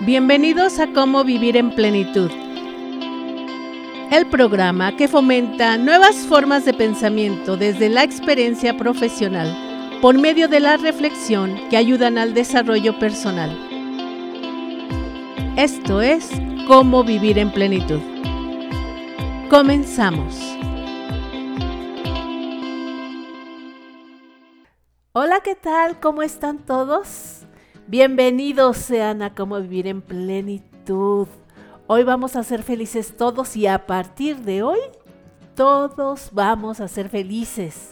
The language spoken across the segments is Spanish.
Bienvenidos a Cómo Vivir en Plenitud, el programa que fomenta nuevas formas de pensamiento desde la experiencia profesional por medio de la reflexión que ayudan al desarrollo personal. Esto es Cómo Vivir en Plenitud. Comenzamos. Hola, ¿qué tal? ¿Cómo están todos? Bienvenidos sean a Cómo Vivir en Plenitud. Hoy vamos a ser felices todos y a partir de hoy todos vamos a ser felices.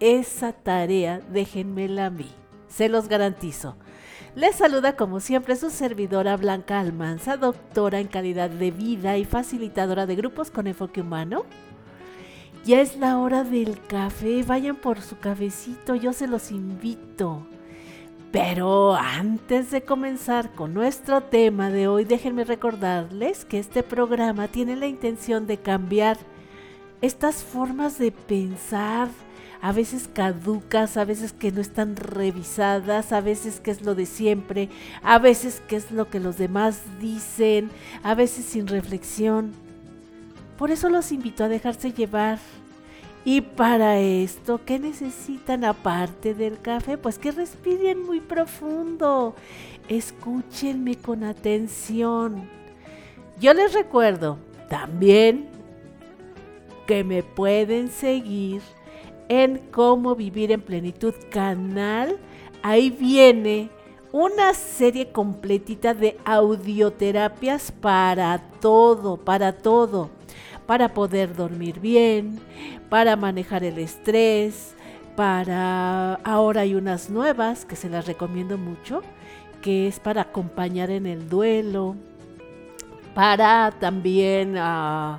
Esa tarea déjenmela a mí, se los garantizo. Les saluda como siempre su servidora Blanca Almanza, doctora en calidad de vida y facilitadora de grupos con enfoque humano. Ya es la hora del café, vayan por su cafecito, yo se los invito. Pero antes de comenzar con nuestro tema de hoy, déjenme recordarles que este programa tiene la intención de cambiar estas formas de pensar, a veces caducas, a veces que no están revisadas, a veces que es lo de siempre, a veces que es lo que los demás dicen, a veces sin reflexión. Por eso los invito a dejarse llevar y para esto, ¿qué necesitan aparte del café? Pues que respiren muy profundo. Escúchenme con atención. Yo les recuerdo también que me pueden seguir en Cómo Vivir en Plenitud canal. Ahí viene una serie completita de audioterapias para todo, para todo para poder dormir bien, para manejar el estrés, para... Ahora hay unas nuevas que se las recomiendo mucho, que es para acompañar en el duelo, para también uh,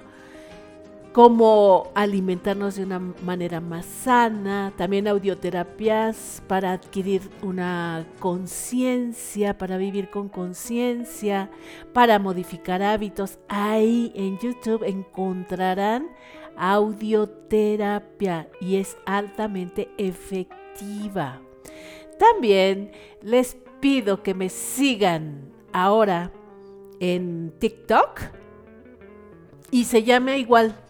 cómo alimentarnos de una manera más sana, también audioterapias para adquirir una conciencia, para vivir con conciencia, para modificar hábitos. Ahí en YouTube encontrarán audioterapia y es altamente efectiva. También les pido que me sigan ahora en TikTok y se llame igual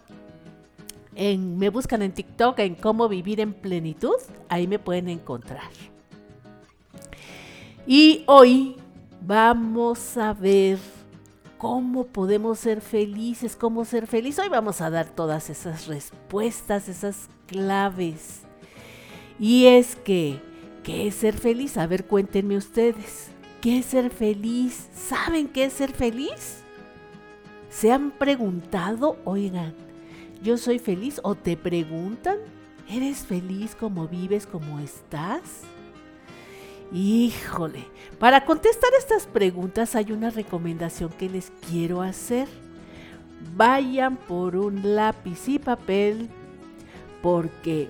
me buscan en TikTok en cómo vivir en plenitud, ahí me pueden encontrar. Y hoy vamos a ver cómo podemos ser felices, cómo ser feliz. Hoy vamos a dar todas esas respuestas, esas claves. Y es que, ¿qué es ser feliz? A ver, cuéntenme ustedes. ¿Qué es ser feliz? ¿Saben qué es ser feliz? ¿Se han preguntado? Oigan, yo soy feliz o te preguntan, ¿eres feliz como vives, como estás? Híjole, para contestar estas preguntas hay una recomendación que les quiero hacer. Vayan por un lápiz y papel porque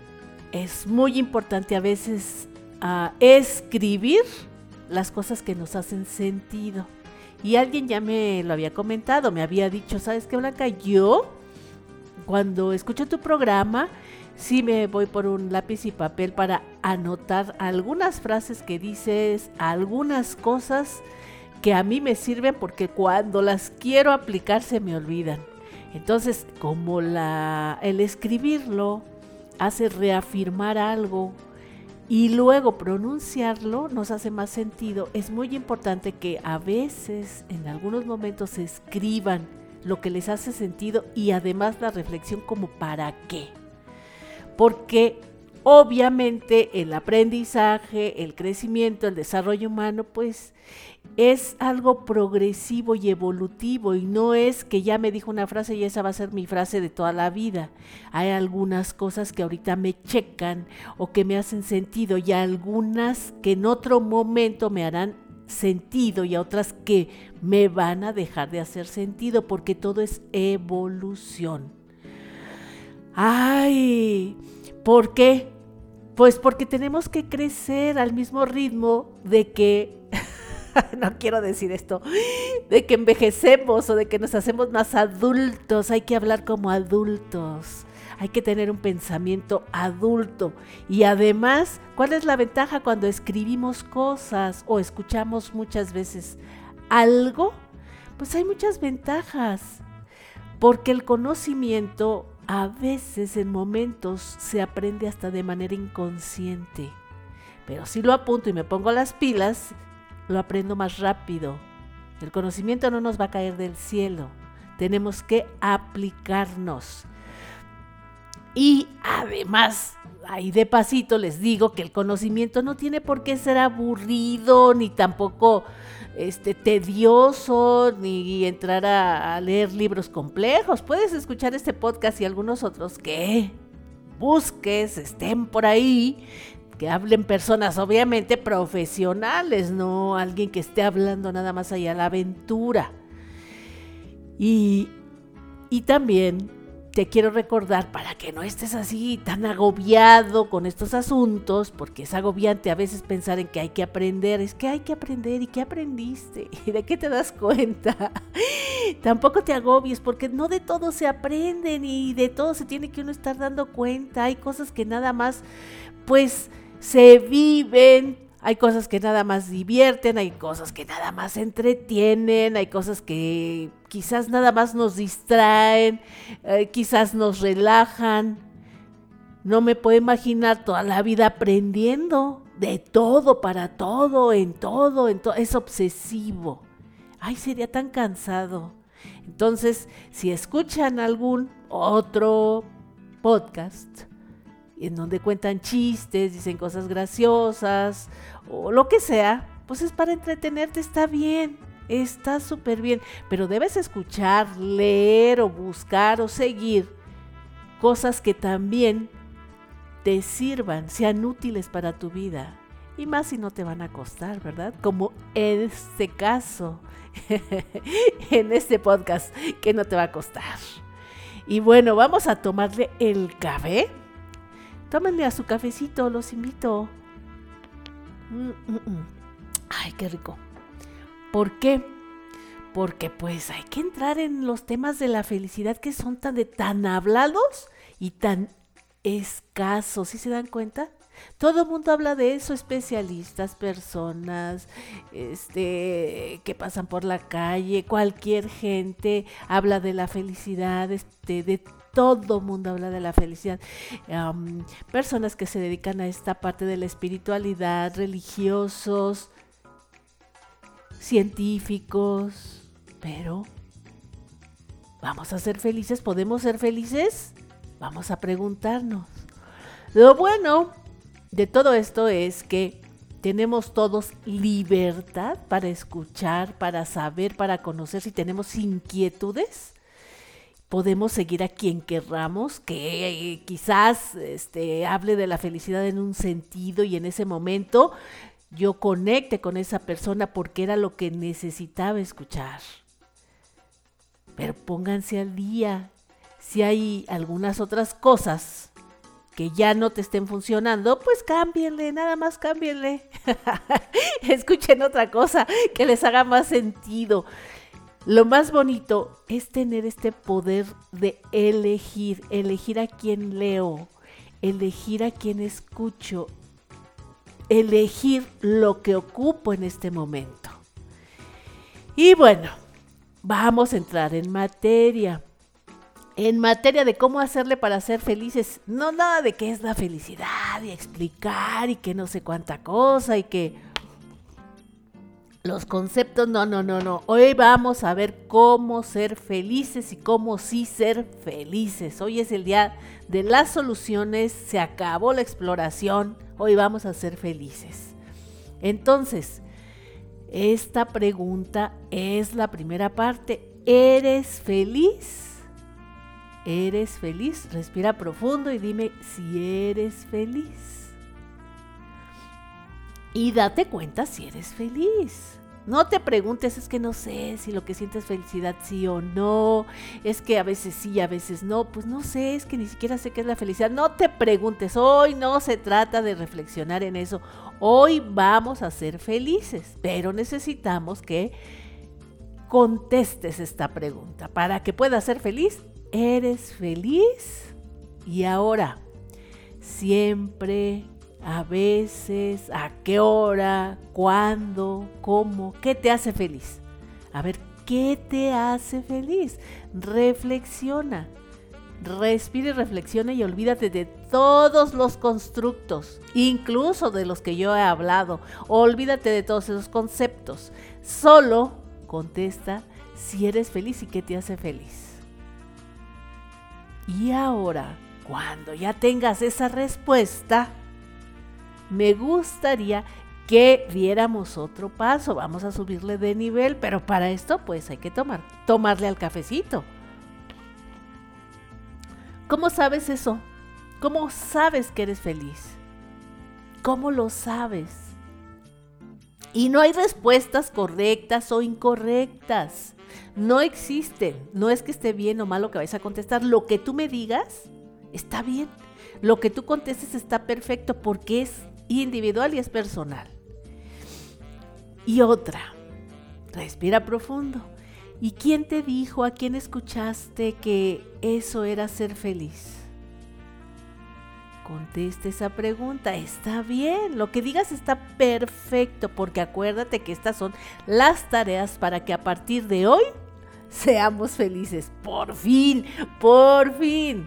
es muy importante a veces ah, escribir las cosas que nos hacen sentido. Y alguien ya me lo había comentado, me había dicho, ¿sabes qué, Blanca? Yo cuando escucho tu programa, sí me voy por un lápiz y papel para anotar algunas frases que dices, algunas cosas que a mí me sirven porque cuando las quiero aplicar se me olvidan. Entonces, como el escribirlo hace reafirmar algo y luego pronunciarlo nos hace más sentido, es muy importante que a veces, en algunos momentos, se escriban lo que les hace sentido y además la reflexión como para qué. Porque obviamente el aprendizaje, el crecimiento, el desarrollo humano, pues es algo progresivo y evolutivo y no es que ya me dijo una frase y esa va a ser mi frase de toda la vida. Hay algunas cosas que ahorita me checan o que me hacen sentido y algunas que en otro momento me harán sentido y a otras que me van a dejar de hacer sentido porque todo es evolución. Ay, ¿por qué? Pues porque tenemos que crecer al mismo ritmo de que, no quiero decir esto, de que envejecemos o de que nos hacemos más adultos, hay que hablar como adultos hay que tener un pensamiento adulto. Y además, ¿cuál es la ventaja cuando escribimos cosas o escuchamos muchas veces algo, pues hay muchas ventajas. Porque el conocimiento a veces en momentos se aprende hasta de manera inconsciente. Pero si lo apunto y me pongo las pilas, lo aprendo más rápido. El conocimiento no nos va a caer del cielo. Tenemos que aplicarnos. Y además, ahí de pasito les digo que el conocimiento no tiene por qué ser aburrido ni tampoco este, tedioso ni entrar a, leer libros complejos. Puedes escuchar este podcast y algunos otros que busques, estén por ahí, que hablen personas obviamente profesionales, no alguien que esté hablando nada más allá la aventura. Y, y también te quiero recordar para que no estés así tan agobiado con estos asuntos, porque es agobiante a veces pensar en que hay que aprender, es que hay que aprender y qué aprendiste y de qué te das cuenta. Tampoco te agobies porque no de todo se aprende ni de todo se tiene que uno estar dando cuenta. Hay cosas que nada más pues se viven, hay cosas que nada más divierten, hay cosas que nada más entretienen, hay cosas que quizás nada más nos distraen, eh, quizás nos relajan. No me puedo imaginar toda la vida aprendiendo de todo, para todo, en todo, en todo. Es obsesivo. Ay, sería tan cansado. Entonces, si escuchan algún otro podcast, en donde cuentan chistes, dicen cosas graciosas o lo que sea, pues es para entretenerte, está bien, está súper bien, pero debes escuchar, leer o buscar o seguir cosas que también te sirvan, sean útiles para tu vida. Y más si no te van a costar, ¿verdad? Como en este caso, en este podcast, que no te va a costar. Y bueno, vamos a tomarle el café. Tómenle a su cafecito, los invito. Mm, mm, mm. Ay, qué rico. ¿Por qué? Porque pues hay que entrar en los temas de la felicidad que son tan de tan hablados y tan escasos, ¿sí se dan cuenta? Todo el mundo habla de eso, especialistas, personas, este, que pasan por la calle, cualquier gente habla de la felicidad, este, de todo mundo habla de la felicidad. personas que se dedican a esta parte de la espiritualidad, religiosos, científicos, pero ¿vamos a ser felices? ¿Podemos ser felices? Vamos a preguntarnos. Lo bueno de todo esto es que tenemos todos libertad para escuchar, para saber, para conocer si tenemos inquietudes podemos seguir a quien querramos, que eh, quizás este, hable de la felicidad en un sentido y en ese momento yo conecte con esa persona porque era lo que necesitaba escuchar. Pero pónganse al día. Si hay algunas otras cosas que ya no te estén funcionando, pues cámbienle, nada más cámbienle. Escuchen otra cosa que les haga más sentido. Lo más bonito es tener este poder de elegir, elegir a quién leo, elegir a quién escucho, elegir lo que ocupo en este momento. Y bueno, vamos a entrar en materia. En materia de cómo hacerle para ser felices. No nada de qué es la felicidad y explicar y que no sé cuánta cosa y que los conceptos, no, no, no, no. Hoy vamos a ver cómo ser felices y cómo sí ser felices. Hoy es el día de las soluciones, se acabó la exploración, hoy vamos a ser felices. Entonces, esta pregunta es la primera parte. ¿Eres feliz? ¿Eres feliz? Respira profundo y dime si eres feliz y date cuenta si eres feliz. No te preguntes, es que no sé si lo que sientes es felicidad sí o no, es que a veces sí, a veces no, pues no sé, es que ni siquiera sé qué es la felicidad. No te preguntes, hoy no se trata de reflexionar en eso, hoy vamos a ser felices, pero necesitamos que contestes esta pregunta. Para que puedas ser feliz, ¿eres feliz? Y ahora, siempre a veces, a qué hora, cuándo, cómo, qué te hace feliz. A ver, ¿qué te hace feliz? Reflexiona. Respira y reflexiona y olvídate de todos los constructos, incluso de los que yo he hablado. Olvídate de todos esos conceptos. Solo contesta si eres feliz y qué te hace feliz. Y ahora, cuando ya tengas esa respuesta, me gustaría que diéramos otro paso. Vamos a subirle de nivel, pero para esto pues hay que tomar, tomarle al cafecito. ¿Cómo sabes eso? ¿Cómo sabes que eres feliz? ¿Cómo lo sabes? Y no hay respuestas correctas o incorrectas. No existen. No es que esté bien o mal lo que vais a contestar. Lo que tú me digas está bien. Lo que tú contestes está perfecto porque es individual y es personal. Y otra, respira profundo. ¿Y quién te dijo, a quién escuchaste que eso era ser feliz? Conteste esa pregunta, está bien, lo que digas está perfecto, porque acuérdate que estas son las tareas para que a partir de hoy seamos felices. Por fin, por fin.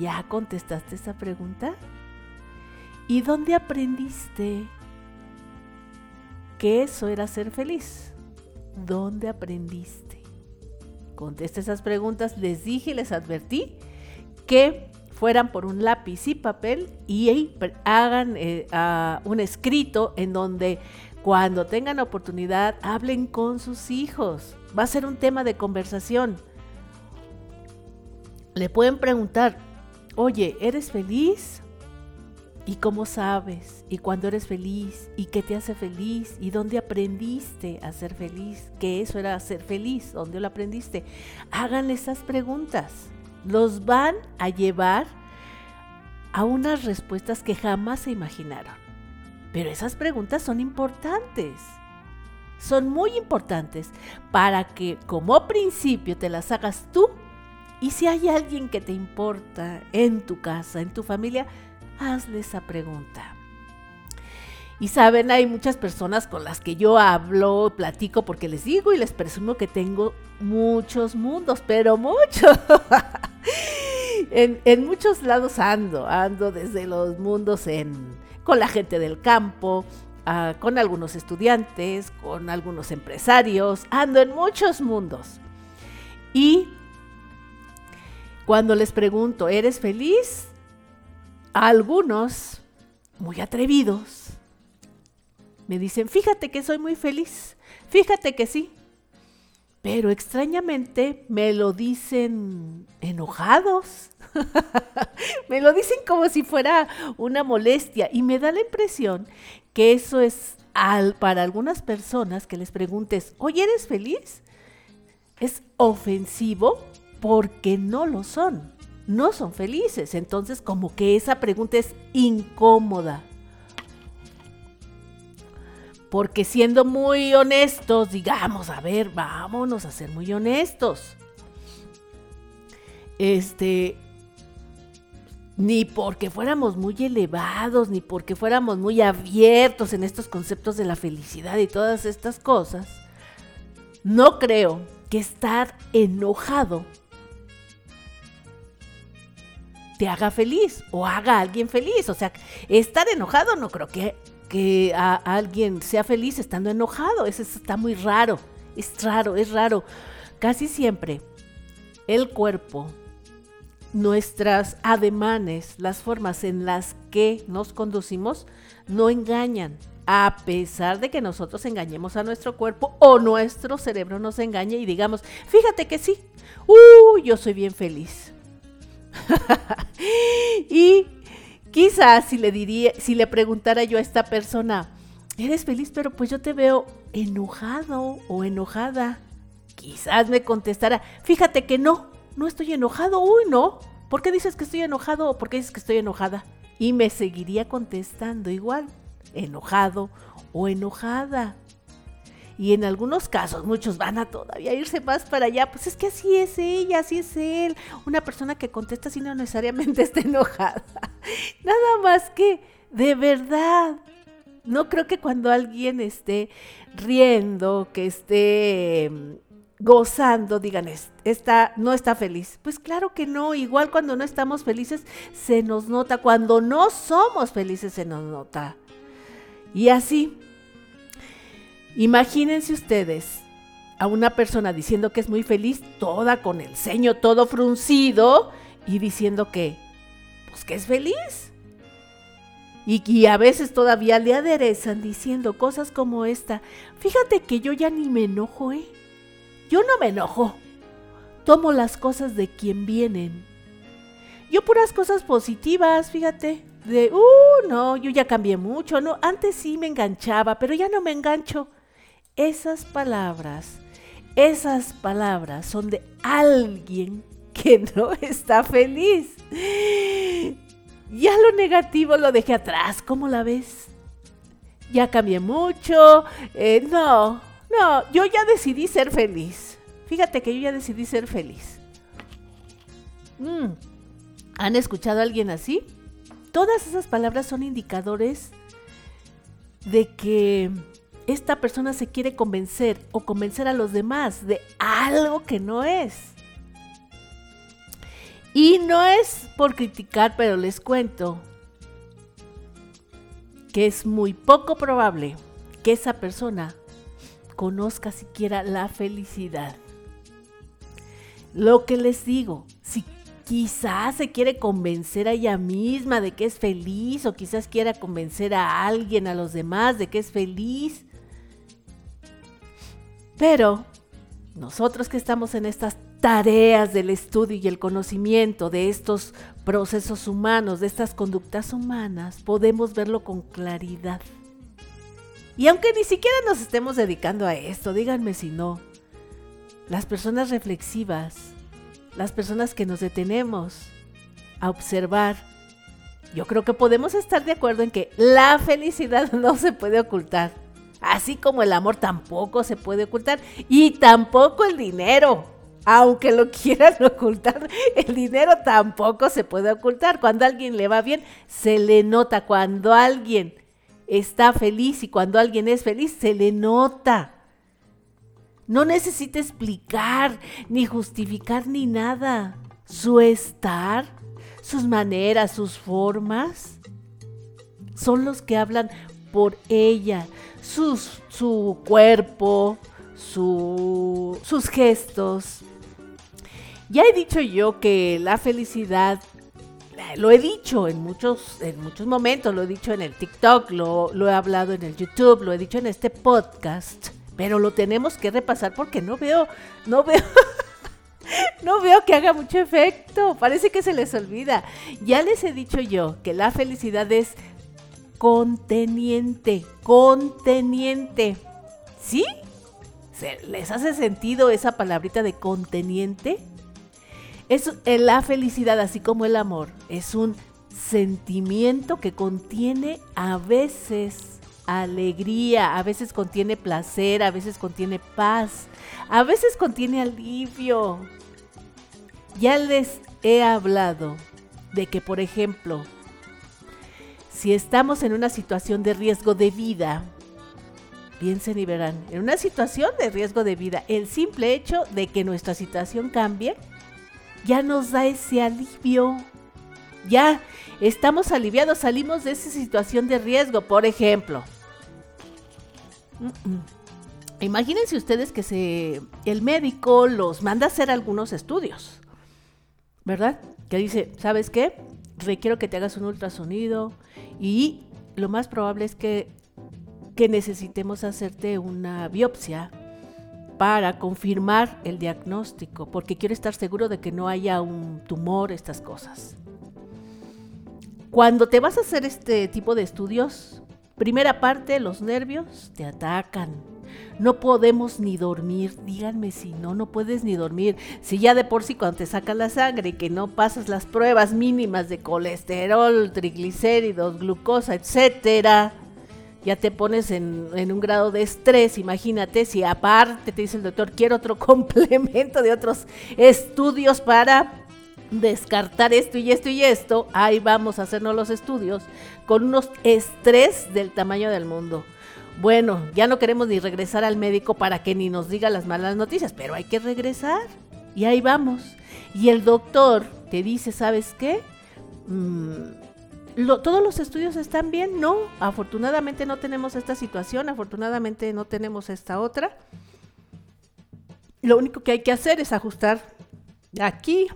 ¿Ya contestaste esa pregunta? ¿Y dónde aprendiste que eso era ser feliz? ¿Dónde aprendiste? Contesta esas preguntas. Les dije y les advertí que fueran por un lápiz y papel y hagan eh, un escrito en donde cuando tengan oportunidad hablen con sus hijos. Va a ser un tema de conversación. Le pueden preguntar, oye, ¿eres feliz? ¿Y cómo sabes? ¿Y cuándo eres feliz? ¿Y qué te hace feliz? ¿Y dónde aprendiste a ser feliz? ¿Qué eso era ser feliz? ¿Dónde lo aprendiste? Hagan esas preguntas. Los van a llevar a unas respuestas que jamás se imaginaron. Pero esas preguntas son importantes. Son muy importantes para que como principio te las hagas tú y si hay alguien que te importa en tu casa, en tu familia, hazle esa pregunta. Y saben, hay muchas personas con las que yo hablo, platico, porque les digo y les presumo que tengo muchos mundos, pero muchos. en, muchos lados ando, ando desde los mundos con la gente del campo, ah, con algunos estudiantes, con algunos empresarios, ando en muchos mundos. Y cuando les pregunto, ¿eres feliz? Algunos, muy atrevidos, me dicen, fíjate que soy muy feliz, fíjate que sí. Pero extrañamente me lo dicen enojados. me lo dicen como si fuera una molestia y me da la impresión que eso es al, para algunas personas que les preguntes, oye, ¿eres feliz? Es ofensivo porque no lo son no son felices. Entonces como que esa pregunta es incómoda. Porque siendo muy honestos, digamos, a ver, vámonos a ser muy honestos. Este, ni porque fuéramos muy elevados, ni porque fuéramos muy abiertos en estos conceptos de la felicidad y todas estas cosas, no creo que estar enojado te haga feliz o haga a alguien feliz. O sea, estar enojado no creo que, que a, alguien sea feliz estando enojado. Eso está muy raro. Es raro, es raro. Casi siempre el cuerpo, nuestras ademanes, las formas en las que nos conducimos, no engañan. A pesar de que nosotros engañemos a nuestro cuerpo o nuestro cerebro nos engañe y digamos, fíjate que sí, uh, yo soy bien feliz y quizás si le diría, si le preguntara yo a esta persona, eres feliz, pero pues yo te veo enojado o enojada. Quizás me contestara, fíjate que no, no estoy enojado, uy, no. ¿Por qué dices que estoy enojado o por qué dices que estoy enojada? Y me seguiría contestando igual, enojado o enojada. Y en algunos casos, muchos van a todavía irse más para allá. Pues es que así es ella, así es él. Una persona que contesta así no necesariamente está enojada. Nada más que, de verdad, no creo que cuando alguien esté riendo, que esté mm, gozando, digan, está, no está feliz. Pues claro que no, igual cuando no estamos felices se nos nota, cuando no somos felices se nos nota. Y así, imagínense ustedes a una persona diciendo que es muy feliz, toda con el ceño todo fruncido y diciendo que, pues que es feliz. Y, a veces todavía le aderezan diciendo cosas como esta. Fíjate que yo ya ni me enojo, ¿eh? Yo no me enojo. Tomo las cosas de quien vienen. Yo puras cosas positivas, fíjate. De, uh, no, yo ya cambié mucho, no, antes sí me enganchaba, pero ya no me engancho. Esas palabras, esas palabras son de alguien que no está feliz. Ya lo negativo lo dejé atrás, ¿cómo la ves? Ya cambié mucho. Eh, no, no, yo ya decidí ser feliz. Fíjate que yo ya decidí ser feliz. Mm, ¿Han escuchado a alguien así? Todas esas palabras son indicadores de que esta persona se quiere convencer o convencer a los demás de algo que no es. Y no es por criticar, pero les cuento que es muy poco probable que esa persona conozca siquiera la felicidad. Lo que les digo, si quizás se quiere convencer a ella misma de que es feliz o quizás quiera convencer a alguien, a los demás, de que es feliz. Pero nosotros que estamos en estas tareas del estudio y el conocimiento de estos procesos humanos, de estas conductas humanas, podemos verlo con claridad. Y aunque ni siquiera nos estemos dedicando a esto, díganme si no, las personas reflexivas, las personas que nos detenemos a observar, yo creo que podemos estar de acuerdo en que la felicidad no se puede ocultar, así como el amor tampoco se puede ocultar y tampoco el dinero aunque lo quieran ocultar, el dinero tampoco se puede ocultar. Cuando a alguien le va bien, se le nota. Cuando alguien está feliz y cuando alguien es feliz, se le nota. No necesita explicar, ni justificar, ni nada. Su estar, sus maneras, sus formas, son los que hablan por ella. Sus, su cuerpo, su, sus gestos, ya he dicho yo que la felicidad, eh, lo he dicho en muchos, en muchos momentos, lo he dicho en el TikTok, lo, lo he hablado en el YouTube, lo he dicho en este podcast, pero lo tenemos que repasar porque no veo, no veo... No veo que haga mucho efecto, parece que se les olvida. Ya les he dicho yo que la felicidad es conteniente, conteniente. ¿Sí? ¿Les hace sentido esa palabrita de conteniente? Es la felicidad, así como el amor, es un sentimiento que contiene a veces alegría, a veces contiene placer, a veces contiene paz, a veces contiene alivio. Ya les he hablado de que, por ejemplo, si estamos en una situación de riesgo de vida, piensen y verán, en una situación de riesgo de vida, el simple hecho de que nuestra situación cambie, ya nos da ese alivio. Ya estamos aliviados, salimos de esa situación de riesgo, por ejemplo. Imagínense ustedes que se, el médico los manda a hacer algunos estudios, ¿verdad? Que dice, ¿sabes qué? Requiero que te hagas un ultrasonido y lo más probable es que, que necesitemos hacerte una biopsia para confirmar el diagnóstico, porque quiero estar seguro de que no haya un tumor, estas cosas. Cuando te vas a hacer este tipo de estudios, primera parte, los nervios te atacan. No podemos ni dormir, díganme si no, no puedes ni dormir. Si ya de por sí cuando te sacan la sangre que no pasas las pruebas mínimas de colesterol, triglicéridos, glucosa, etcétera, ya te pones en, un grado de estrés, imagínate si aparte te dice el doctor, quiero otro complemento de otros estudios para descartar esto y esto y esto, ahí vamos a hacernos los estudios con unos estrés del tamaño del mundo. Bueno, ya no queremos ni regresar al médico para que ni nos diga las malas noticias, pero hay que regresar. Y ahí vamos. Y el doctor te dice, ¿sabes qué? Mm, todos los estudios están bien, no. Afortunadamente no tenemos esta situación, afortunadamente no tenemos esta otra. Lo único que hay que hacer es ajustar aquí,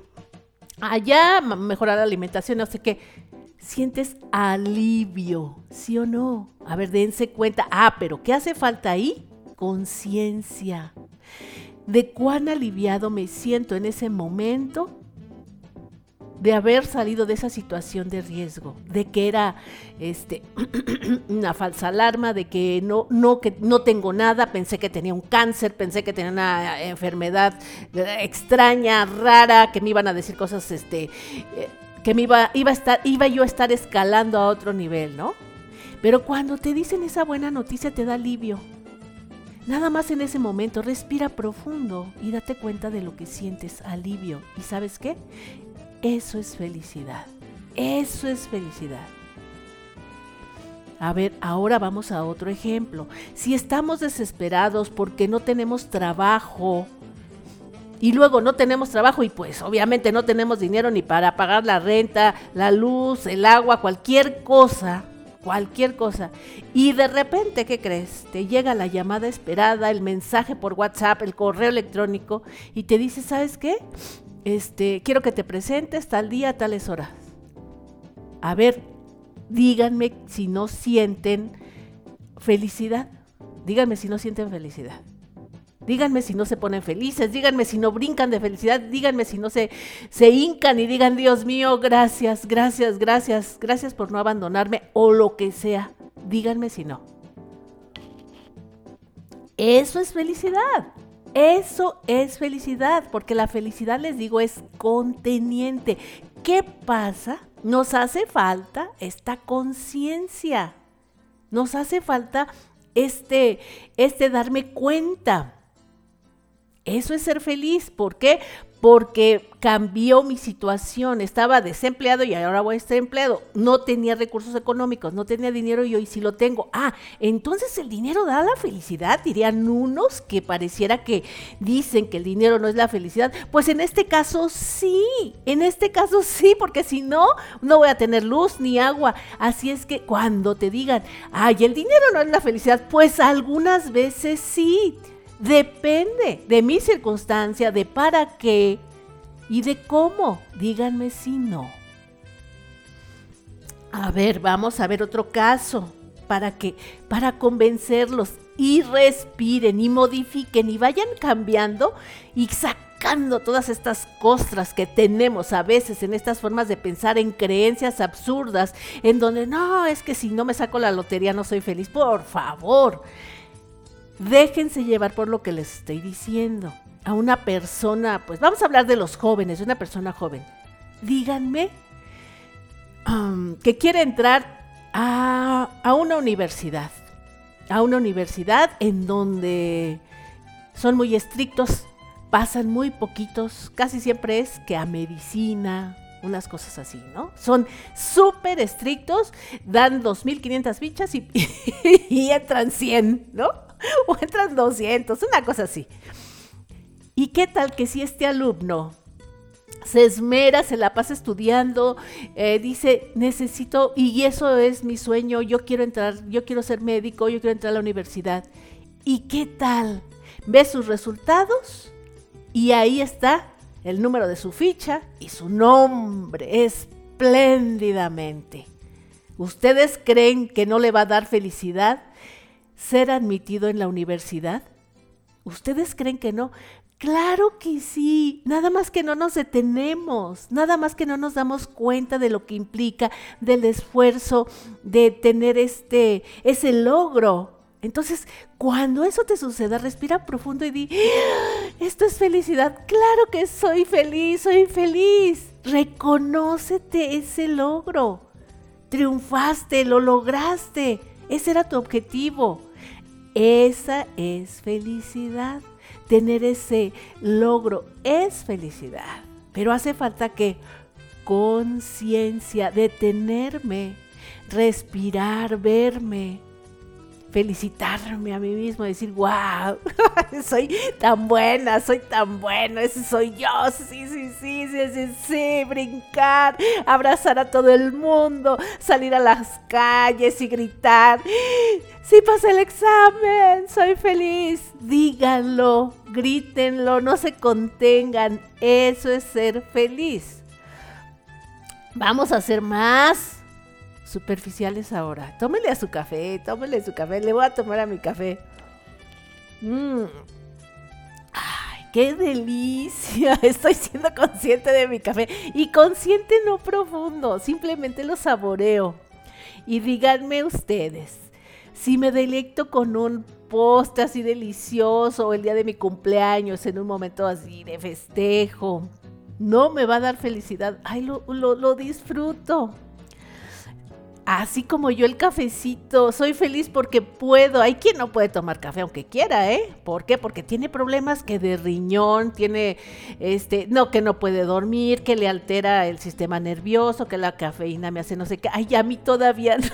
allá, mejorar la alimentación, no sé qué. Sientes alivio, ¿sí o no? A ver, dense cuenta. Ah, pero ¿qué hace falta ahí? Conciencia. De cuán aliviado me siento en ese momento de haber salido de esa situación de riesgo, de que era este una falsa alarma, de que no no que no tengo nada, pensé que tenía un cáncer, pensé que tenía una enfermedad extraña, rara, que me iban a decir cosas este eh, que me iba iba a estar iba yo a estar escalando a otro nivel, ¿no? Pero cuando te dicen esa buena noticia te da alivio. Nada más en ese momento respira profundo y date cuenta de lo que sientes, alivio. ¿Y sabes qué? Eso es felicidad. Eso es felicidad. A ver, ahora vamos a otro ejemplo. Si estamos desesperados porque no tenemos trabajo y luego no tenemos trabajo y pues obviamente no tenemos dinero ni para pagar la renta, la luz, el agua, cualquier cosa, cualquier cosa. Y de repente, ¿qué crees? Te llega la llamada esperada, el mensaje por WhatsApp, el correo electrónico y te dice, ¿sabes qué? este, quiero que te presentes tal día, tales horas. A ver, díganme si no sienten felicidad. Díganme si no sienten felicidad. Díganme si no se ponen felices, díganme si no brincan de felicidad, díganme si no se, se hincan y digan, Dios mío, gracias, gracias, gracias, gracias por no abandonarme o lo que sea. Díganme si no. Eso es felicidad. Eso es felicidad, porque la felicidad, les digo, es conteniente. ¿Qué pasa? Nos hace falta esta conciencia. Nos hace falta este, este darme cuenta. Eso es ser feliz. ¿Por qué? porque cambió mi situación. Estaba desempleado y ahora voy a estar empleado. No tenía recursos económicos, no tenía dinero y hoy sí lo tengo. Ah, entonces el dinero da la felicidad, dirían unos que pareciera que dicen que el dinero no es la felicidad. Pues en este caso sí, en este caso sí, porque si no, no voy a tener luz ni agua. Así es que cuando te digan, ay, el dinero no es la felicidad, pues algunas veces sí. Depende de mi circunstancia, de para qué y de cómo. Díganme si no. A ver, vamos a ver otro caso para que para convencerlos y respiren y modifiquen y vayan cambiando y sacando todas estas costras que tenemos a veces en estas formas de pensar en creencias absurdas en donde no, es que si no me saco la lotería no soy feliz. Por favor, Déjense llevar por lo que les estoy diciendo. A una persona, pues vamos a hablar de los jóvenes, de una persona joven. Díganme que quiere entrar a, a una universidad. A una universidad en donde son muy estrictos, pasan muy poquitos, casi siempre es que a medicina, unas cosas así, ¿no? Son súper estrictos, dan 2.500 fichas y, y, entran 100, ¿no? o entran 200, una cosa así. ¿Y qué tal que si este alumno se esmera, se la pasa estudiando, eh, dice, necesito, y eso es mi sueño, yo quiero entrar, yo quiero ser médico, yo quiero entrar a la universidad. ¿Y qué tal? Ve sus resultados y ahí está el número de su ficha y su nombre espléndidamente. ¿Ustedes creen que no le va a dar felicidad? Ser admitido en la universidad? ¿Ustedes creen que no? Claro que sí, nada más que no nos detenemos, nada más que no nos damos cuenta de lo que implica, del esfuerzo de tener este, ese logro. Entonces, cuando eso te suceda, respira profundo y di, ¡Ah! esto es felicidad, claro que soy feliz, soy feliz. Reconócete ese logro. Triunfaste, lo lograste. Ese era tu objetivo. Esa es felicidad. Tener ese logro es felicidad. Pero hace falta que conciencia, detenerme, respirar, verme, felicitarme a mí mismo, decir, wow, soy tan buena, soy tan bueno, ese soy yo, sí, sí, sí, sí, sí, sí, brincar, abrazar a todo el mundo, salir a las calles y gritar, sí pasé el examen, soy feliz, díganlo, grítenlo, no se contengan, eso es ser feliz. Vamos a hacer más superficiales ahora. Tómele a su café, tómele a su café. Le voy a tomar a mi café. Mmm. ¡Ay, qué delicia! Estoy siendo consciente de mi café. Y consciente no profundo, simplemente lo saboreo. Y díganme ustedes, si me delecto con un postre así delicioso el día de mi cumpleaños, en un momento así de festejo, no me va a dar felicidad. Ay, lo, lo, disfruto. Así como yo el cafecito, soy feliz porque puedo. Hay quien no puede tomar café aunque quiera, ¿eh? ¿Por qué? Porque tiene problemas que de riñón, tiene, este, no, que no puede dormir, que le altera el sistema nervioso, que la cafeína me hace no sé qué. Ay, a mí todavía no.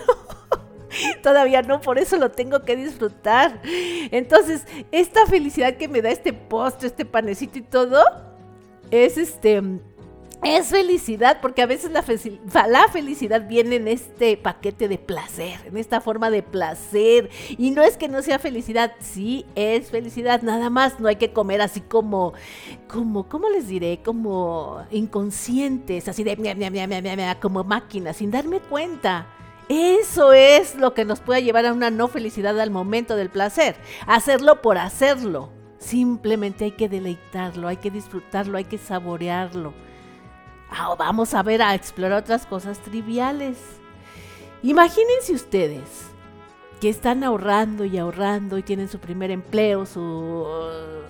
todavía no, por eso lo tengo que disfrutar. Entonces, esta felicidad que me da este postre, este panecito y todo, es este es felicidad, porque a veces la, felicidad viene en este paquete de placer, en esta forma de placer. Y no es que no sea felicidad, sí es felicidad, nada más. No hay que comer así como, como, ¿cómo les diré? Como inconscientes, así de, mia, mia, mia, como máquinas, sin darme cuenta. Eso es lo que nos puede llevar a una no felicidad al momento del placer. Hacerlo por hacerlo. Simplemente hay que deleitarlo, hay que disfrutarlo, hay que saborearlo. Ah, vamos a ver, a explorar otras cosas triviales. Imagínense ustedes que están ahorrando y ahorrando y tienen su primer empleo, su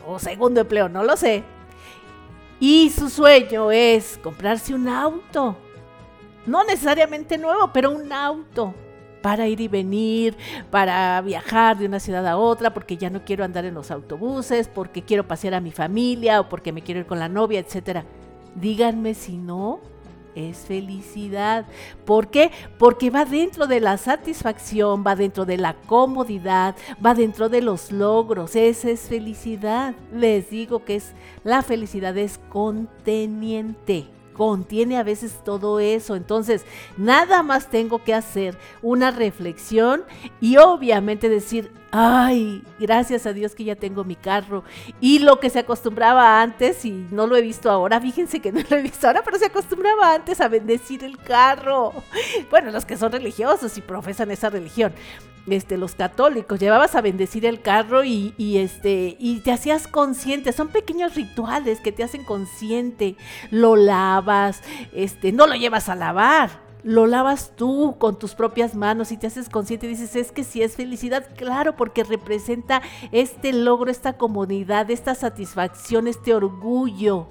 o segundo empleo, no lo sé. Y su sueño es comprarse un auto. No necesariamente nuevo, pero un auto para ir y venir, para viajar de una ciudad a otra, porque ya no quiero andar en los autobuses, porque quiero pasear a mi familia o porque me quiero ir con la novia, etcétera. Díganme si no es felicidad. ¿Por qué? Porque va dentro de la satisfacción, va dentro de la comodidad, va dentro de los logros. Esa es felicidad. Les digo que es la felicidad es conteniente contiene a veces todo eso. Entonces, nada más tengo que hacer una reflexión y obviamente decir, ay, gracias a Dios que ya tengo mi carro. Y lo que se acostumbraba antes, y no lo he visto ahora, fíjense que no lo he visto ahora, pero se acostumbraba antes a bendecir el carro. Bueno, los que son religiosos y profesan esa religión. Este, los católicos, llevabas a bendecir el carro y, y, este, y te hacías consciente, son pequeños rituales que te hacen consciente, lo lavas, este, no lo llevas a lavar, lo lavas tú con tus propias manos y te haces consciente y dices, es que si es felicidad, claro, porque representa este logro, esta comodidad, esta satisfacción, este orgullo.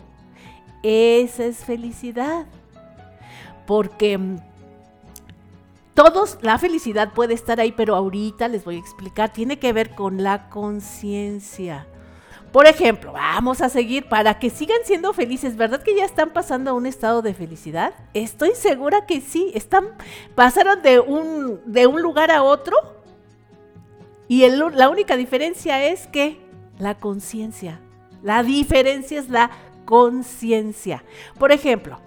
Esa es felicidad. Porque mm, todos, la felicidad puede estar ahí, pero ahorita les voy a explicar, tiene que ver con la conciencia. Por ejemplo, vamos a seguir para que sigan siendo felices. ¿Verdad que ya están pasando a un estado de felicidad? Estoy segura que sí. Están, pasaron de un, de un lugar a otro. Y la única diferencia es que la conciencia. La diferencia es la conciencia. Por ejemplo,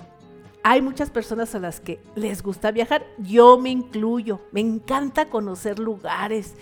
hay muchas personas a las que les gusta viajar, yo me incluyo, me encanta conocer lugares,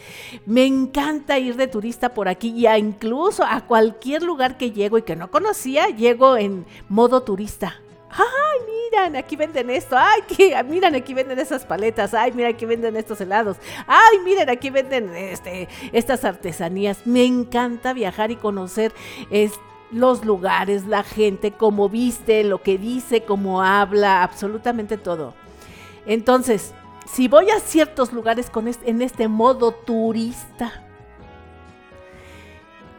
me encanta ir de turista por aquí y incluso a cualquier lugar que llego y que no conocía, llego en modo turista. ¡Ay, miran, aquí venden esto! ¡Ay, que, miran, aquí venden esas paletas! ¡Ay, mira, aquí venden estos helados! ¡Ay, miren, aquí venden este, estas artesanías! Me encanta viajar y conocer este los lugares, la gente, cómo viste, lo que dice, cómo habla, absolutamente todo. Entonces, si voy a ciertos lugares con en este modo turista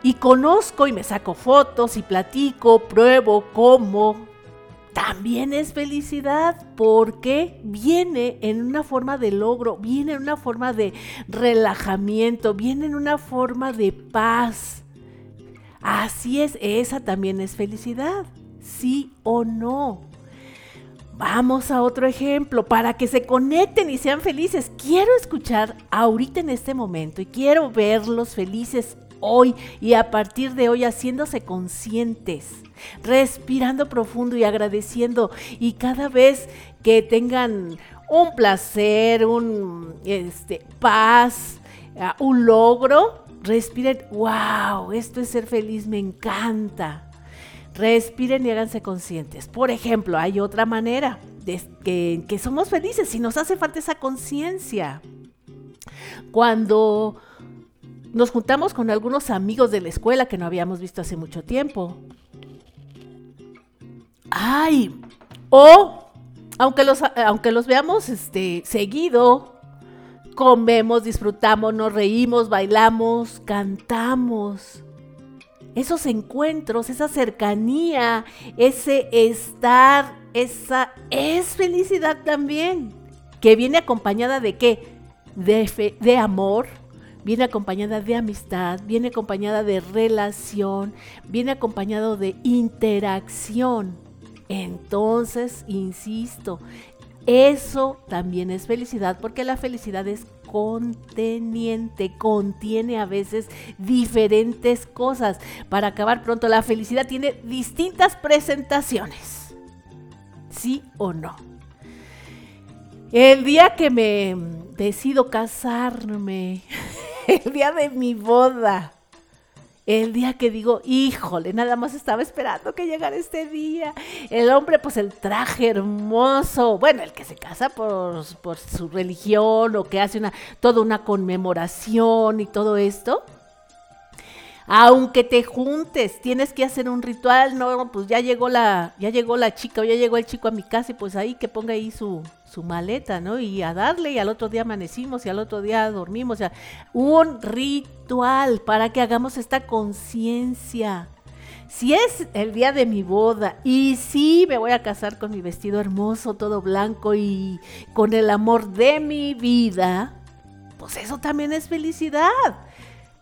y conozco y me saco fotos y platico, pruebo, como, también es felicidad porque viene en una forma de logro, viene en una forma de relajamiento, viene en una forma de paz Así es, esa también es felicidad. ¿Sí o no? Vamos a otro ejemplo para que se conecten y sean felices. Quiero escuchar ahorita en este momento y quiero verlos felices hoy y a partir de hoy haciéndose conscientes, respirando profundo y agradeciendo y cada vez que tengan un placer, un este, paz, ah, un logro, respiren, wow, esto es ser feliz, me encanta. Respiren y háganse conscientes. Por ejemplo, hay otra manera de que, somos felices y nos hace falta esa conciencia. Cuando nos juntamos con algunos amigos de la escuela que no habíamos visto hace mucho tiempo. Ay, o aunque los, aunque los veamos este, seguido, comemos, disfrutamos, nos reímos, bailamos, cantamos. Esos encuentros, esa cercanía, ese estar, esa es felicidad también, que viene acompañada de qué? De, de amor, viene acompañada de amistad, viene acompañada de relación, viene acompañado de interacción. Entonces, insisto, eso también es felicidad porque la felicidad es conteniente, contiene a veces diferentes cosas. Para acabar pronto, la felicidad tiene distintas presentaciones. ¿Sí o no? El día que me decido casarme, el día de mi boda. El día que digo, híjole, nada más estaba esperando que llegara este día. El hombre, pues el traje hermoso. Bueno, el que se casa por, su religión o que hace una, toda una conmemoración y todo esto. Aunque te juntes, tienes que hacer un ritual, no, pues ya llegó la, ya llegó la chica o ya llegó el chico a mi casa y pues ahí que ponga ahí su, su maleta, ¿no? Y a darle y al otro día amanecimos y al otro día dormimos. O sea, un ritual para que hagamos esta conciencia. Si es el día de mi boda y si me voy a casar con mi vestido hermoso, todo blanco y con el amor de mi vida, pues eso también es felicidad.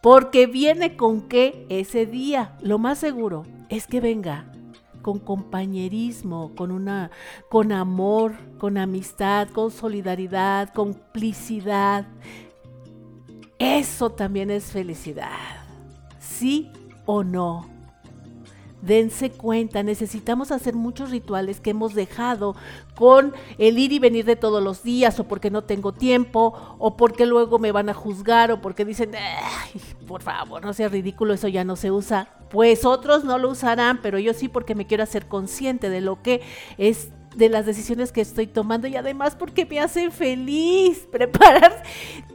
Porque viene con qué ese día. Lo más seguro es que venga con compañerismo, con una con amor, con amistad, con solidaridad, complicidad. Eso también es felicidad. ¿Sí o no? Dense cuenta, necesitamos hacer muchos rituales que hemos dejado con el ir y venir de todos los días, o porque no tengo tiempo, o porque luego me van a juzgar, o porque dicen, por favor, no sea ridículo, eso ya no se usa. Pues otros no lo usarán, pero yo sí porque me quiero hacer consciente de lo que es de las decisiones que estoy tomando y además porque me hace feliz preparar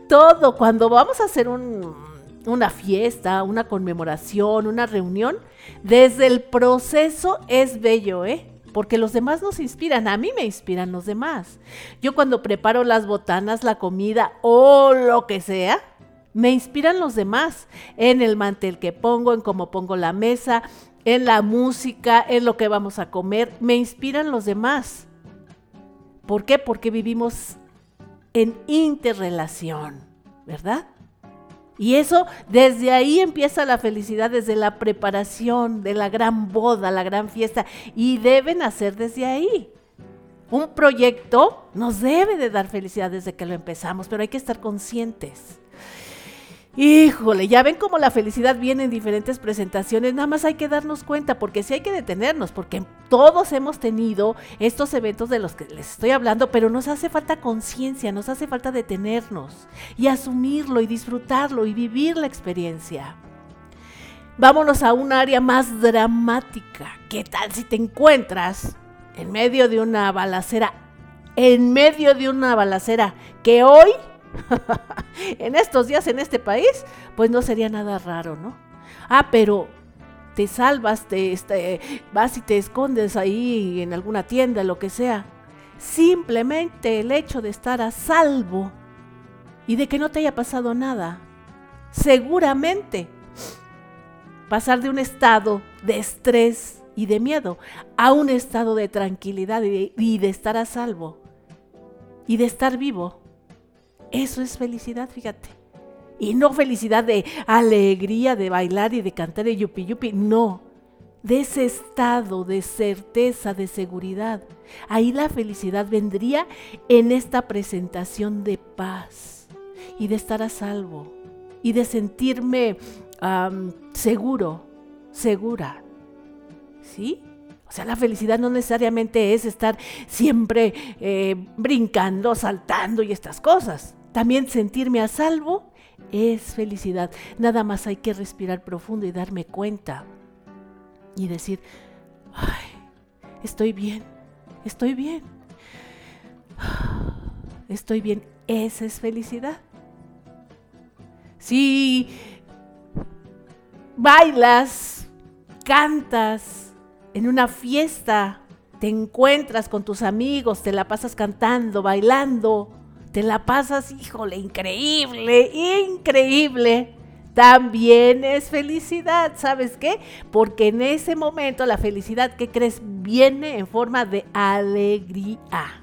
todo. Cuando vamos a hacer un una fiesta, una conmemoración, una reunión, desde el proceso es bello, ¿eh? Porque los demás nos inspiran, a mí me inspiran los demás. Yo cuando preparo las botanas, la comida o lo que sea, me inspiran los demás en el mantel que pongo, en cómo pongo la mesa, en la música, en lo que vamos a comer, me inspiran los demás. ¿Por qué? Porque vivimos en interrelación, ¿verdad? Y eso, desde ahí empieza la felicidad, desde la preparación de la gran boda, la gran fiesta. Y deben hacer desde ahí. Un proyecto nos debe de dar felicidad desde que lo empezamos, pero hay que estar conscientes. Híjole, ya ven cómo la felicidad viene en diferentes presentaciones, nada más hay que darnos cuenta, porque sí hay que detenernos, porque todos hemos tenido estos eventos de los que les estoy hablando, pero nos hace falta conciencia, nos hace falta detenernos y asumirlo y disfrutarlo y vivir la experiencia. Vámonos a un área más dramática. ¿Qué tal si te encuentras en medio de una balacera? En medio de una balacera que hoy en estos días en este país, pues no sería nada raro, ¿no? Ah, pero te salvas, te, este, vas y te escondes ahí en alguna tienda, lo que sea. Simplemente el hecho de estar a salvo y de que no te haya pasado nada, seguramente pasar de un estado de estrés y de miedo a un estado de tranquilidad y de estar a salvo y de estar vivo eso es felicidad, fíjate. Y no felicidad de alegría, de bailar y de cantar de yupi yupi, no. de ese estado de certeza, de seguridad. Ahí la felicidad vendría en esta presentación de paz y de estar a salvo y de sentirme seguro, segura. ¿Sí? O sea, la felicidad no necesariamente es estar siempre eh, brincando, saltando y estas cosas. También sentirme a salvo es felicidad. Nada más hay que respirar profundo y darme cuenta y decir, ay, estoy bien, estoy bien, estoy bien. Esa es felicidad. Si bailas, cantas en una fiesta, te encuentras con tus amigos, te la pasas cantando, bailando, te la pasas, híjole, increíble, increíble. También es felicidad, ¿sabes qué? Porque en ese momento la felicidad que crees viene en forma de alegría.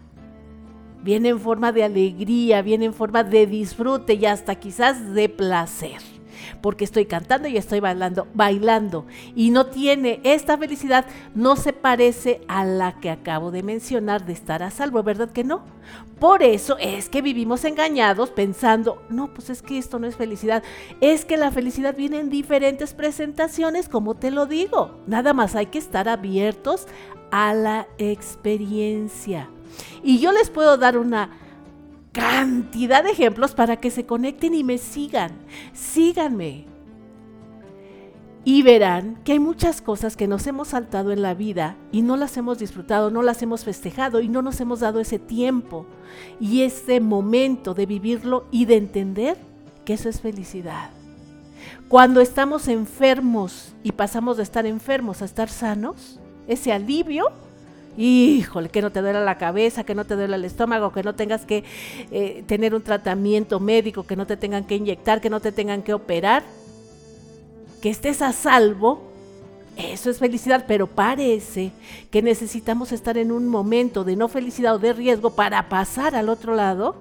Viene en forma de alegría, viene en forma de disfrute y hasta quizás de placer porque estoy cantando y estoy bailando, bailando. Y no tiene esta felicidad, no se parece a la que acabo de mencionar de estar a salvo, ¿verdad que no? Por eso es que vivimos engañados pensando, no, pues es que esto no es felicidad. Es que la felicidad viene en diferentes presentaciones, como te lo digo. Nada más hay que estar abiertos a la experiencia. Y yo les puedo dar una cantidad de ejemplos para que se conecten y me sigan. Síganme. Y verán que hay muchas cosas que nos hemos saltado en la vida y no las hemos disfrutado, no las hemos festejado y no nos hemos dado ese tiempo y ese momento de vivirlo y de entender que eso es felicidad. Cuando estamos enfermos y pasamos de estar enfermos a estar sanos, ese alivio híjole, que no te duela la cabeza, que no te duela el estómago, que no tengas que eh, tener un tratamiento médico, que no te tengan que inyectar, que no te tengan que operar, que estés a salvo, eso es felicidad, pero parece que necesitamos estar en un momento de no felicidad o de riesgo para pasar al otro lado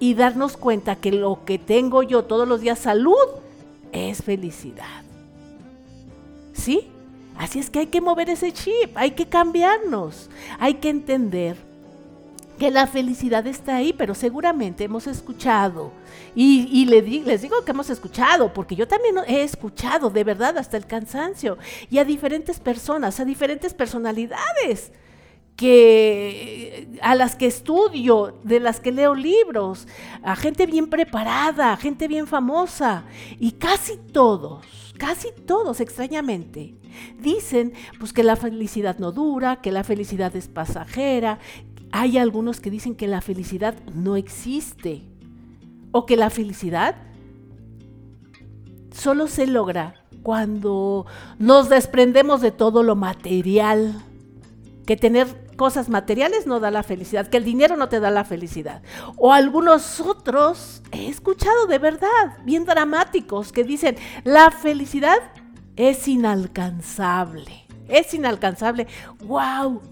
y darnos cuenta que lo que tengo yo todos los días, salud, es felicidad. ¿Sí? Así es que hay que mover ese chip, hay que cambiarnos, hay que entender que la felicidad está ahí, pero seguramente hemos escuchado. Y, les digo que hemos escuchado, porque yo también he escuchado de verdad hasta el cansancio. Y a diferentes personas, a diferentes personalidades que a las que estudio, de las que leo libros, a gente bien preparada, a gente bien famosa. Y casi todos, casi todos extrañamente, Dicen pues que la felicidad no dura, que la felicidad es pasajera. Hay algunos que dicen que la felicidad no existe o que la felicidad solo se logra cuando nos desprendemos de todo lo material. Que tener cosas materiales no da la felicidad, que el dinero no te da la felicidad. O algunos otros he escuchado de verdad, bien dramáticos, que dicen, la felicidad es inalcanzable. Es inalcanzable. ¡Wow!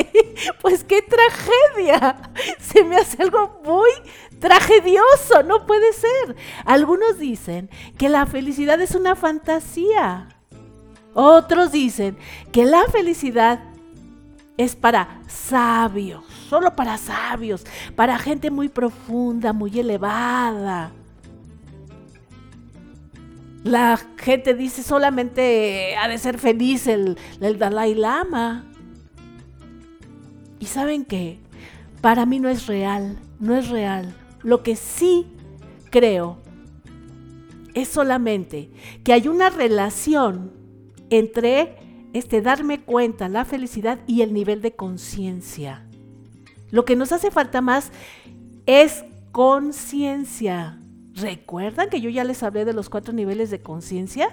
pues qué tragedia. Se me hace algo muy tragedioso. No puede ser. Algunos dicen que la felicidad es una fantasía. Otros dicen que la felicidad es para sabios, solo para sabios, para gente muy profunda, muy elevada. La gente dice solamente ha de ser feliz el, Dalai Lama. Y saben qué, para mí no es real, no es real. Lo que sí creo es solamente que hay una relación entre este darme cuenta, la felicidad y el nivel de conciencia. Lo que nos hace falta más es conciencia. ¿Recuerdan que yo ya les hablé de los cuatro niveles de conciencia?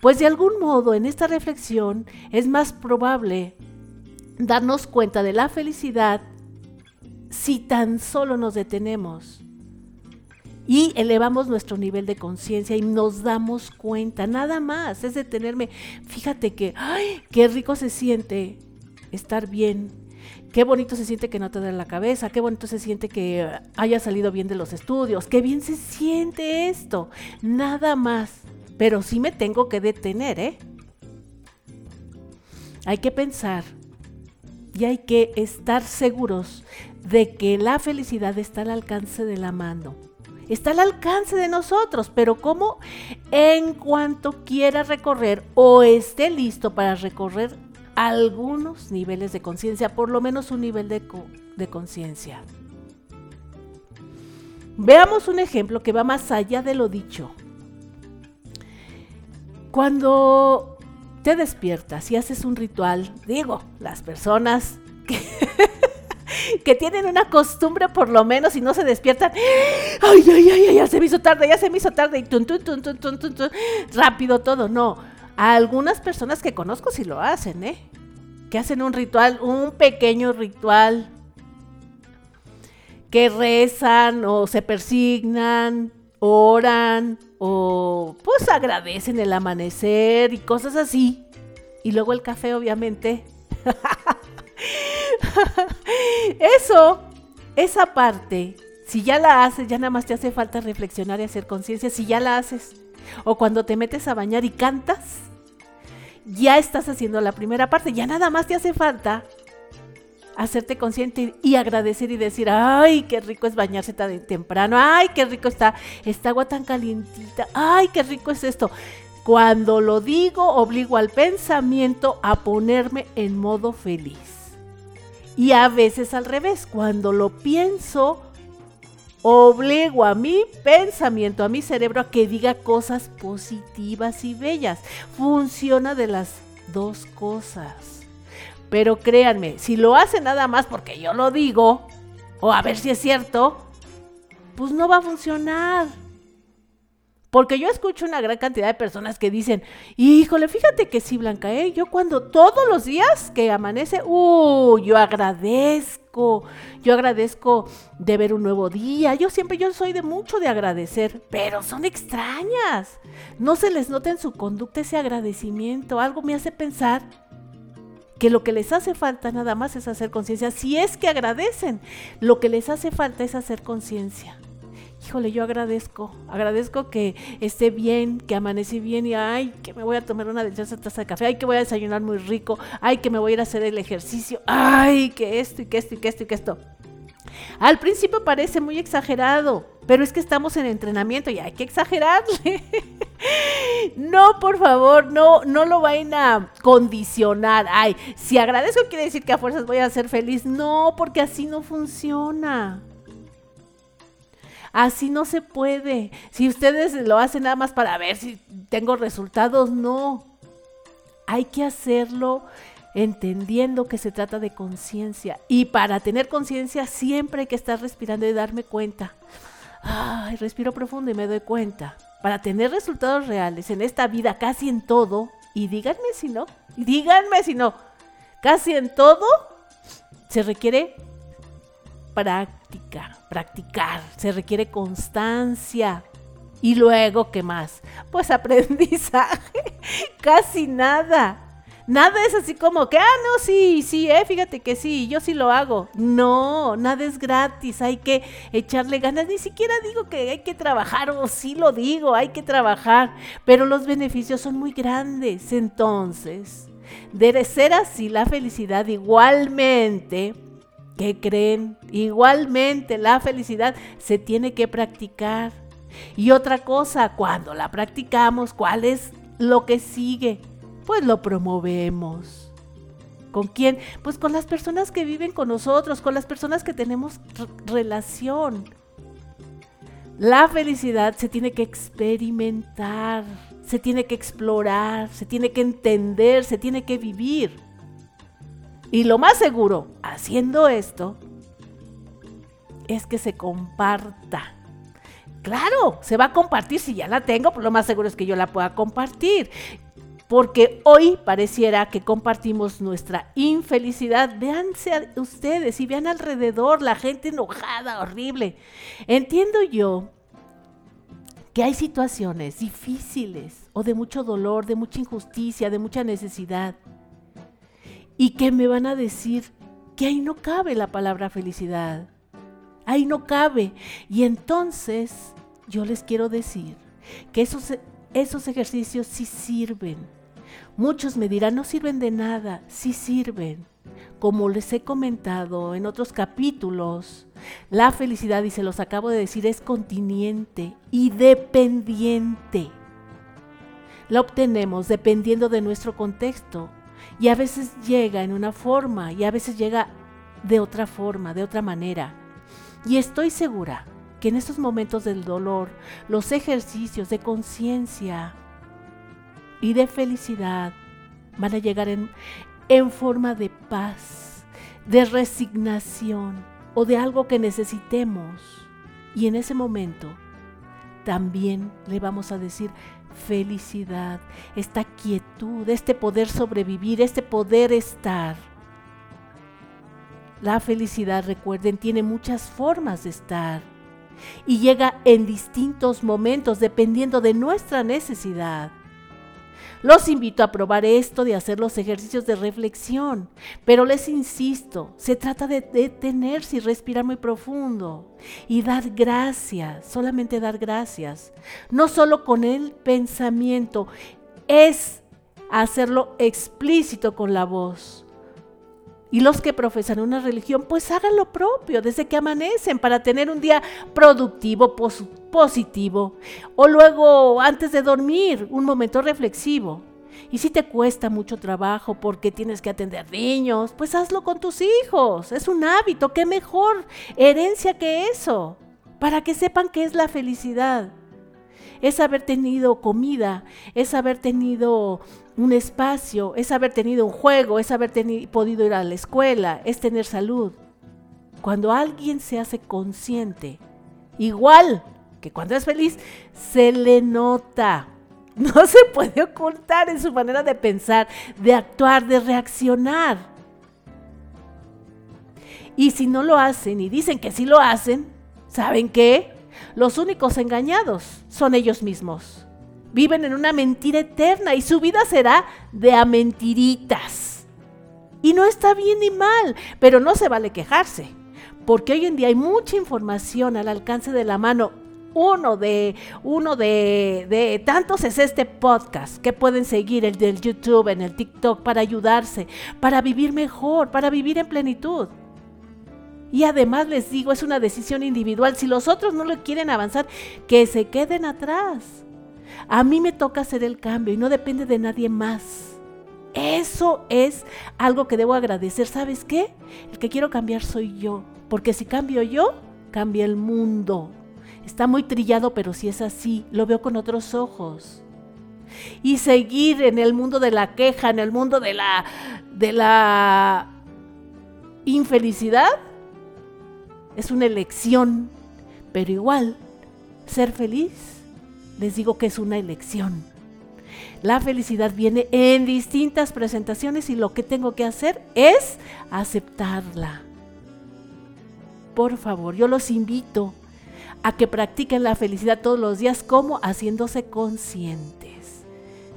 Pues de algún modo en esta reflexión es más probable darnos cuenta de la felicidad si tan solo nos detenemos y elevamos nuestro nivel de conciencia y nos damos cuenta, nada más, es detenerme. Fíjate que, qué rico se siente estar bien, Qué bonito se siente que no te duele la cabeza, qué bonito se siente que haya salido bien de los estudios, qué bien se siente esto. Nada más. Pero sí me tengo que detener, ¿eh? hay que pensar y hay que estar seguros de que la felicidad está al alcance de la mano. Está al alcance de nosotros, pero como en cuanto quiera recorrer o esté listo para recorrer algunos niveles de conciencia, por lo menos un nivel de, de conciencia. Veamos un ejemplo que va más allá de lo dicho. Cuando te despiertas y haces un ritual, digo, las personas que, que tienen una costumbre por lo menos y no se despiertan, ay, ay, ay, ya se me hizo tarde, ya se me hizo tarde y tun, tun, tun, tun, rápido todo, no. algunas personas que conozco sí lo hacen, ¿eh? Que hacen un ritual, un pequeño ritual, que rezan o se persignan, oran o pues agradecen el amanecer y cosas así. Y luego el café, obviamente. Eso, esa parte, si ya la haces, ya nada más te hace falta reflexionar y hacer conciencia, si ya la haces. O cuando te metes a bañar y cantas, ya estás haciendo la primera parte, ya nada más te hace falta hacerte consciente y agradecer y decir, ay, qué rico es bañarse tan temprano, ay, qué rico está esta agua tan calientita, ay, qué rico es esto. Cuando lo digo, obligo al pensamiento a ponerme en modo feliz. Y a veces al revés, cuando lo pienso, obligo a mi pensamiento, a mi cerebro a que diga cosas positivas y bellas. Funciona de las dos cosas. Pero créanme, si lo hace nada más porque yo lo digo, o a ver si es cierto, pues no va a funcionar. Porque yo escucho una gran cantidad de personas que dicen, híjole, fíjate que sí, Blanca, ¿eh? yo cuando todos los días que amanece, uh, yo agradezco, yo agradezco de ver un nuevo día, yo siempre, yo soy de mucho de agradecer, pero son extrañas. No se les nota en su conducta ese agradecimiento, algo me hace pensar que lo que les hace falta nada más es hacer conciencia. Si es que agradecen, lo que les hace falta es hacer conciencia. Híjole, yo agradezco, agradezco que esté bien, que amanecí bien y ay, que me voy a tomar una deliciosa taza de café, ay, que voy a desayunar muy rico, ay, que me voy a ir a hacer el ejercicio, ay, que esto y que esto y que esto y que esto. Al principio parece muy exagerado, pero es que estamos en entrenamiento y hay que exagerarle. no, por favor, no, no lo vayan a condicionar. Ay, si agradezco quiere decir que a fuerzas voy a ser feliz. No, porque así no funciona. Así no se puede. Si ustedes lo hacen nada más para ver si tengo resultados, no. Hay que hacerlo entendiendo que se trata de conciencia. Y para tener conciencia siempre hay que estar respirando y darme cuenta. Ay, respiro profundo y me doy cuenta. Para tener resultados reales en esta vida, casi en todo, y díganme si no, díganme si no, casi en todo se requiere práctica, practicar, se requiere constancia. Y luego, ¿qué más? Pues aprendizaje, casi nada. Nada es así como que, ah, no, sí, sí, eh, fíjate que sí, yo sí lo hago. No, nada es gratis, hay que echarle ganas. Ni siquiera digo que hay que trabajar, o sí lo digo, hay que trabajar, pero los beneficios son muy grandes. Entonces, debe ser así la felicidad igualmente. ¿Qué creen? Igualmente la felicidad se tiene que practicar. Y otra cosa, cuando la practicamos, ¿cuál es lo que sigue? pues lo promovemos. ¿Con quién? Pues con las personas que viven con nosotros, con las personas que tenemos relación. La felicidad se tiene que experimentar, se tiene que explorar, se tiene que entender, se tiene que vivir. Y lo más seguro, haciendo esto, es que se comparta. Claro, se va a compartir. Si ya la tengo, pues lo más seguro es que yo la pueda compartir porque hoy pareciera que compartimos nuestra infelicidad. Véanse ustedes y vean alrededor la gente enojada, horrible. Entiendo yo que hay situaciones difíciles o de mucho dolor, de mucha injusticia, de mucha necesidad. Y que me van a decir que ahí no cabe la palabra felicidad. Ahí no cabe. Y entonces yo les quiero decir que esos, esos ejercicios sí sirven Muchos me dirán, no sirven de nada, sí sirven. Como les he comentado en otros capítulos, la felicidad, y se los acabo de decir, es continente y dependiente. La obtenemos dependiendo de nuestro contexto y a veces llega en una forma y a veces llega de otra forma, de otra manera. Y estoy segura que en estos momentos del dolor, los ejercicios de conciencia y de felicidad van a llegar en, en forma de paz, de resignación o de algo que necesitemos. Y en ese momento también le vamos a decir felicidad, esta quietud, este poder sobrevivir, este poder estar. La felicidad, recuerden, tiene muchas formas de estar y llega en distintos momentos dependiendo de nuestra necesidad. Los invito a probar esto de hacer los ejercicios de reflexión, pero les insisto, se trata de detenerse y respirar muy profundo. Y dar gracias, solamente dar gracias, no solo con el pensamiento, es hacerlo explícito con la voz. Y los que profesan una religión, pues hagan lo propio desde que amanecen para tener un día productivo, positivo. O luego, antes de dormir, un momento reflexivo. Y si te cuesta mucho trabajo porque tienes que atender niños, pues hazlo con tus hijos. Es un hábito. ¿Qué mejor herencia que eso? Para que sepan qué es la felicidad es haber tenido comida, es haber tenido un espacio, es haber tenido un juego, es haber podido ir a la escuela, es tener salud. Cuando alguien se hace consciente, igual que cuando es feliz, se le nota. No se puede ocultar en su manera de pensar, de actuar, de reaccionar. Y si no lo hacen y dicen que sí lo hacen, ¿saben qué? Los únicos engañados son ellos mismos. Viven en una mentira eterna y su vida será de a mentiritas. Y no está bien ni mal, pero no se vale quejarse, porque hoy en día hay mucha información al alcance de la mano. Uno de, uno de, de tantos es este podcast que pueden seguir, el del YouTube, en el TikTok, para ayudarse, para vivir mejor, para vivir en plenitud. Y además les digo, es una decisión individual. Si los otros no lo quieren avanzar, que se queden atrás. A mí me toca hacer el cambio y no depende de nadie más. Eso es algo que debo agradecer. ¿Sabes qué? El que quiero cambiar soy yo. Porque si cambio yo, cambia el mundo. Está muy trillado, pero si es así, lo veo con otros ojos. Y seguir en el mundo de la queja, en el mundo de la, de la infelicidad, es una elección, pero igual, ser feliz, les digo que es una elección. La felicidad viene en distintas presentaciones y lo que tengo que hacer es aceptarla. Por favor, yo los invito a que practiquen la felicidad todos los días como haciéndose conscientes.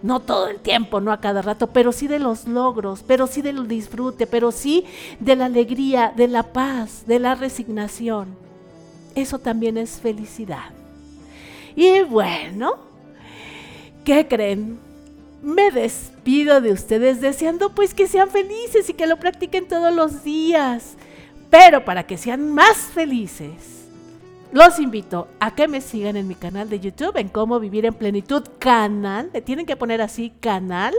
No todo el tiempo, no a cada rato, pero sí de los logros, pero sí del disfrute, pero sí de la alegría, de la paz, de la resignación. Eso también es felicidad. Y bueno, ¿qué creen? Me despido de ustedes deseando pues que sean felices y que lo practiquen todos los días. Pero para que sean más felices, los invito a que me sigan en mi canal de YouTube en Cómo Vivir en Plenitud Canal. Tienen que poner así canal.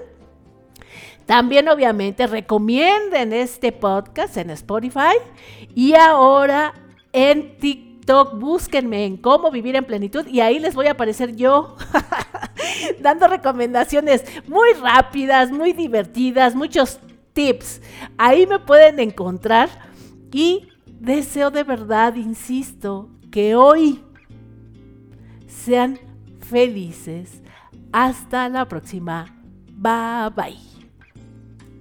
También obviamente recomienden este podcast en Spotify y ahora en TikTok. Búsquenme en Cómo Vivir en Plenitud y ahí les voy a aparecer yo dando recomendaciones muy rápidas, muy divertidas, muchos tips. Ahí me pueden encontrar y deseo de verdad, insisto, que hoy sean felices. Hasta la próxima. Bye bye.